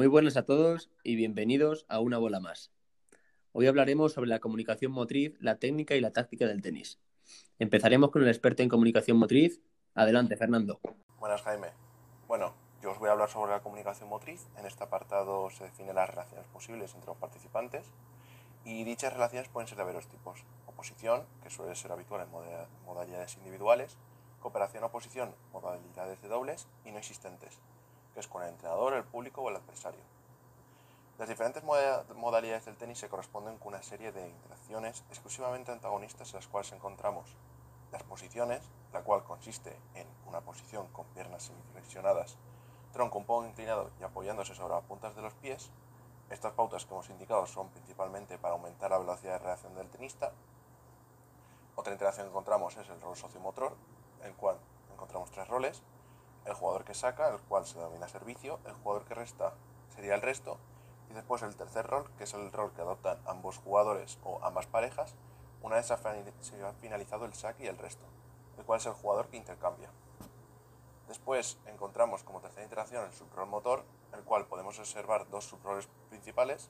Muy buenas a todos y bienvenidos a una bola más. Hoy hablaremos sobre la comunicación motriz, la técnica y la táctica del tenis. Empezaremos con el experto en comunicación motriz. Adelante, Fernando. Buenas, Jaime. Bueno, yo os voy a hablar sobre la comunicación motriz. En este apartado se definen las relaciones posibles entre los participantes y dichas relaciones pueden ser de varios tipos. Oposición, que suele ser habitual en modalidades individuales, cooperación oposición, modalidades de dobles y no existentes, que es con el entrenador, el público o el adversario. Las diferentes modalidades del tenis se corresponden con una serie de interacciones exclusivamente antagonistas en las cuales encontramos las posiciones, la cual consiste en una posición con piernas semiflexionadas, tronco un poco inclinado y apoyándose sobre las puntas de los pies. Estas pautas que hemos indicado son principalmente para aumentar la velocidad de reacción del tenista. Otra interacción que encontramos es el rol sociomotor, en el cual encontramos tres roles. El jugador que saca, el cual se denomina servicio, el jugador que resta sería el resto, y después el tercer rol, que es el rol que adoptan ambos jugadores o ambas parejas, una vez se ha finalizado el saque y el resto, el cual es el jugador que intercambia. Después encontramos como tercera interacción el subrol motor, el cual podemos observar dos subroles principales,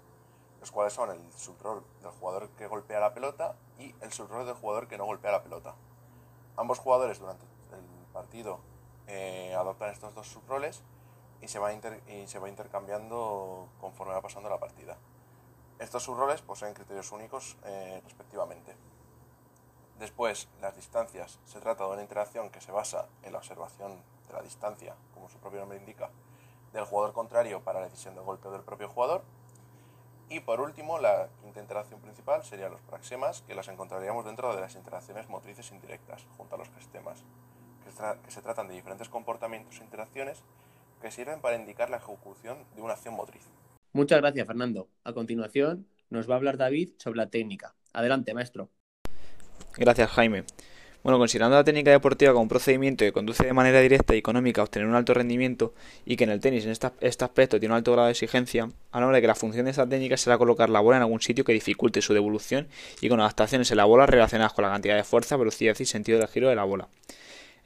los cuales son el subrol del jugador que golpea la pelota y el subrol del jugador que no golpea la pelota. Ambos jugadores durante el partido eh, adoptan estos dos subroles y se va, y se va intercambiando conforme va pasando la partida. Estos subroles poseen criterios únicos eh, respectivamente. Después, las distancias. Se trata de una interacción que se basa en la observación de la distancia, como su propio nombre indica, del jugador contrario para la decisión de golpeo del propio jugador. Y por último, la quinta interacción principal sería los praxemas, que las encontraríamos dentro de las interacciones motrices indirectas, junto a los gestemas, que, que se tratan de diferentes comportamientos e interacciones que sirven para indicar la ejecución de una acción motriz. Muchas gracias, Fernando. A continuación, nos va a hablar David sobre la técnica. Adelante, maestro. Gracias, Jaime. Bueno, considerando la técnica deportiva como un procedimiento que conduce de manera directa y económica a obtener un alto rendimiento y que en el tenis en este aspecto tiene un alto grado de exigencia, hablamos de que la función de esta técnica será colocar la bola en algún sitio que dificulte su devolución y con adaptaciones en la bola relacionadas con la cantidad de fuerza, velocidad y sentido del giro de la bola.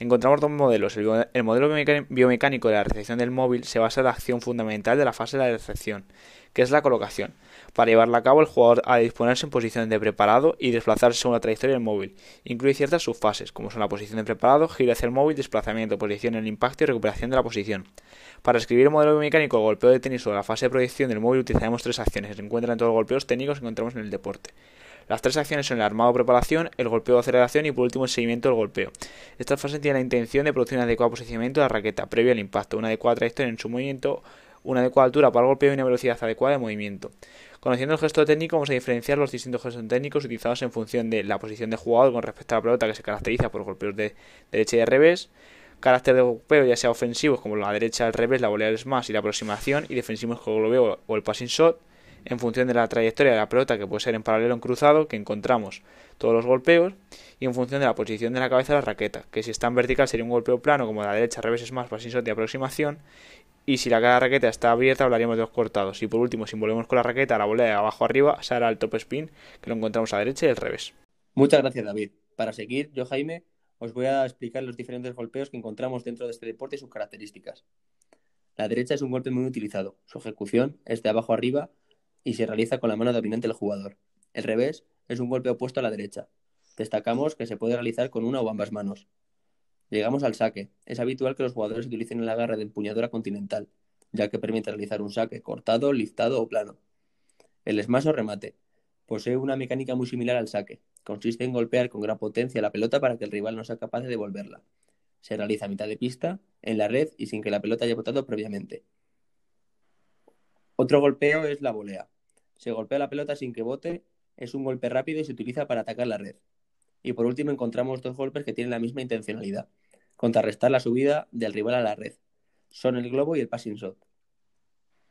Encontramos dos modelos. El, modelo biomecánico de la recepción del móvil se basa en la acción fundamental de la fase de la recepción, que es la colocación. Para llevarla a cabo, el jugador ha de disponerse en posición de preparado y desplazarse según la trayectoria del móvil. Incluye ciertas subfases, como son la posición de preparado, giro hacia el móvil, desplazamiento, posición en el impacto y recuperación de la posición. Para escribir el modelo biomecánico de golpeo de tenis sobre la fase de proyección del móvil utilizaremos tres acciones que se encuentran en todos los golpeos técnicos que encontramos en el deporte. Las tres acciones son el armado preparación, el golpeo de aceleración y por último el seguimiento del golpeo. Esta fase tiene la intención de producir un adecuado posicionamiento de la raqueta previo al impacto, una adecuada trayectoria en su movimiento, una adecuada altura para el golpeo y una velocidad adecuada de movimiento. Conociendo el gesto técnico vamos a diferenciar los distintos gestos técnicos utilizados en función de la posición de jugador con respecto a la pelota que se caracteriza por golpeos de derecha y de revés, carácter de golpeo ya sea ofensivos como la derecha al revés, la volea smash y la aproximación y defensivos como el golpeo o el passing shot, en función de la trayectoria de la pelota, que puede ser en paralelo o en cruzado, que encontramos todos los golpeos, y en función de la posición de la cabeza de la raqueta, que si está en vertical sería un golpeo plano, como la derecha, revés es más, passing de aproximación, y si la cara de la raqueta está abierta hablaríamos de los cortados. Y por último, si volvemos con la raqueta, la bola de abajo arriba, será el top spin, que lo encontramos a derecha y al revés. Muchas gracias, David. Para seguir, yo, Jaime, os voy a explicar los diferentes golpeos que encontramos dentro de este deporte y sus características. La derecha es un golpe muy utilizado. Su ejecución es de abajo arriba y se realiza con la mano dominante del jugador. El revés es un golpe opuesto a la derecha. Destacamos que se puede realizar con una o ambas manos. Llegamos al saque. Es habitual que los jugadores utilicen el agarre de empuñadura continental, ya que permite realizar un saque cortado, liftado o plano. El smash o remate. Posee una mecánica muy similar al saque. Consiste en golpear con gran potencia la pelota para que el rival no sea capaz de devolverla. Se realiza a mitad de pista, en la red y sin que la pelota haya botado previamente. Otro golpeo es la volea. Se golpea la pelota sin que bote, es un golpe rápido y se utiliza para atacar la red. Y por último encontramos dos golpes que tienen la misma intencionalidad, contrarrestar la subida del rival a la red. Son el globo y el passing shot.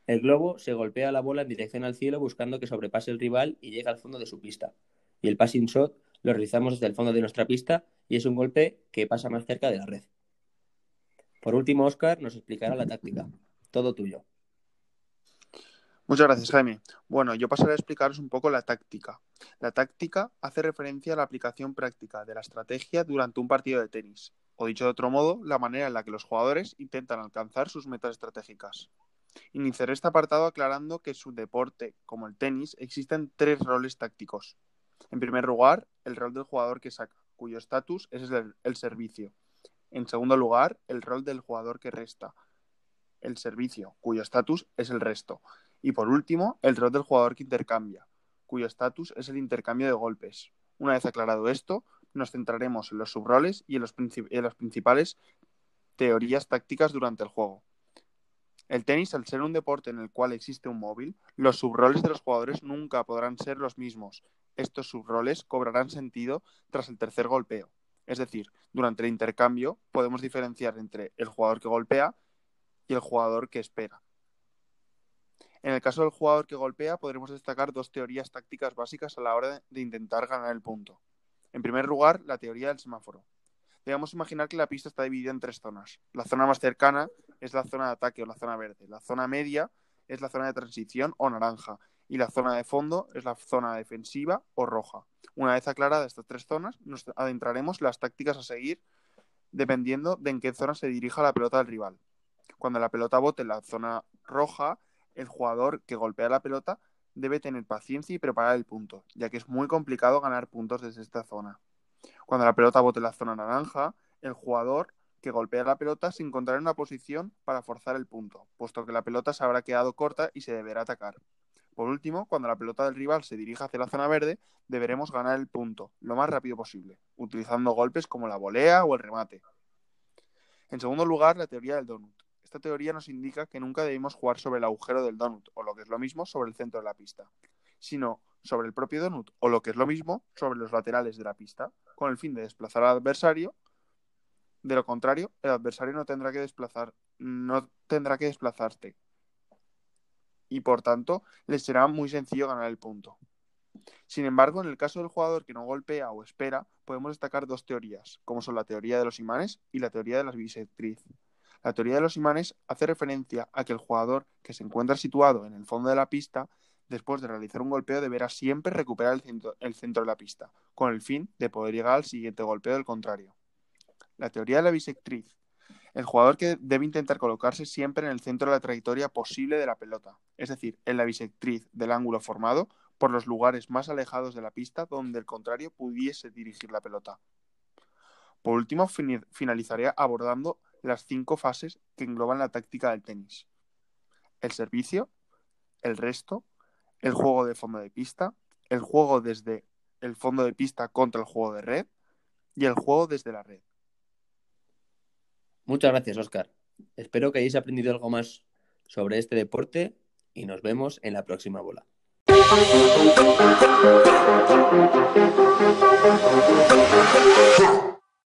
El globo se golpea la bola en dirección al cielo buscando que sobrepase el rival y llegue al fondo de su pista. Y el passing shot lo realizamos desde el fondo de nuestra pista y es un golpe que pasa más cerca de la red. Por último, Oscar nos explicará la táctica. Todo tuyo. Muchas gracias, Jaime. Bueno, yo pasaré a explicaros un poco la táctica. La táctica hace referencia a la aplicación práctica de la estrategia durante un partido de tenis, o dicho de otro modo, la manera en la que los jugadores intentan alcanzar sus metas estratégicas. Iniciaré este apartado aclarando que en su deporte, como el tenis, existen tres roles tácticos. En primer lugar, el rol del jugador que saca, cuyo estatus es el, el servicio. En segundo lugar, el rol del jugador que resta, el servicio, cuyo estatus es el resto. Y por último, el rol del jugador que intercambia, cuyo estatus es el intercambio de golpes. Una vez aclarado esto, nos centraremos en los subroles y en, los las principales teorías tácticas durante el juego. El tenis, al ser un deporte en el cual existe un móvil, los subroles de los jugadores nunca podrán ser los mismos. Estos subroles cobrarán sentido tras el tercer golpeo. Es decir, durante el intercambio podemos diferenciar entre el jugador que golpea y el jugador que espera. En el caso del jugador que golpea, podremos destacar dos teorías tácticas básicas a la hora de intentar ganar el punto. En primer lugar, la teoría del semáforo. Debemos imaginar que la pista está dividida en tres zonas. La zona más cercana es la zona de ataque o la zona verde. La zona media es la zona de transición o naranja. Y la zona de fondo es la zona defensiva o roja. Una vez aclaradas estas tres zonas, nos adentraremos en las tácticas a seguir dependiendo de en qué zona se dirija la pelota del rival. Cuando la pelota bote en la zona roja, el jugador que golpea la pelota debe tener paciencia y preparar el punto, ya que es muy complicado ganar puntos desde esta zona. Cuando la pelota bote la zona naranja, el jugador que golpea la pelota se encontrará en una posición para forzar el punto, puesto que la pelota se habrá quedado corta y se deberá atacar. Por último, cuando la pelota del rival se dirija hacia la zona verde, deberemos ganar el punto lo más rápido posible, utilizando golpes como la volea o el remate. En segundo lugar, la teoría del donut. Esta teoría nos indica que nunca debemos jugar sobre el agujero del donut, o lo que es lo mismo, sobre el centro de la pista, sino sobre el propio donut, o lo que es lo mismo, sobre los laterales de la pista, con el fin de desplazar al adversario. De lo contrario, el adversario no tendrá que desplazar, no tendrá que desplazarte. Y por tanto, le será muy sencillo ganar el punto. Sin embargo, en el caso del jugador que no golpea o espera, podemos destacar dos teorías, como son la teoría de los imanes y la teoría de la bisectriz. La teoría de los imanes hace referencia a que el jugador que se encuentra situado en el fondo de la pista, después de realizar un golpeo, deberá siempre recuperar el centro, de la pista, con el fin de poder llegar al siguiente golpeo del contrario. La teoría de la bisectriz. El jugador que debe intentar colocarse siempre en el centro de la trayectoria posible de la pelota, es decir, en la bisectriz del ángulo formado por los lugares más alejados de la pista donde el contrario pudiese dirigir la pelota. Por último, finalizaré abordando las cinco fases que engloban la táctica del tenis. El servicio, el resto, el juego de fondo de pista, el juego desde el fondo de pista contra el juego de red y el juego desde la red. Muchas gracias, Oscar. Espero que hayáis aprendido algo más sobre este deporte y nos vemos en la próxima bola.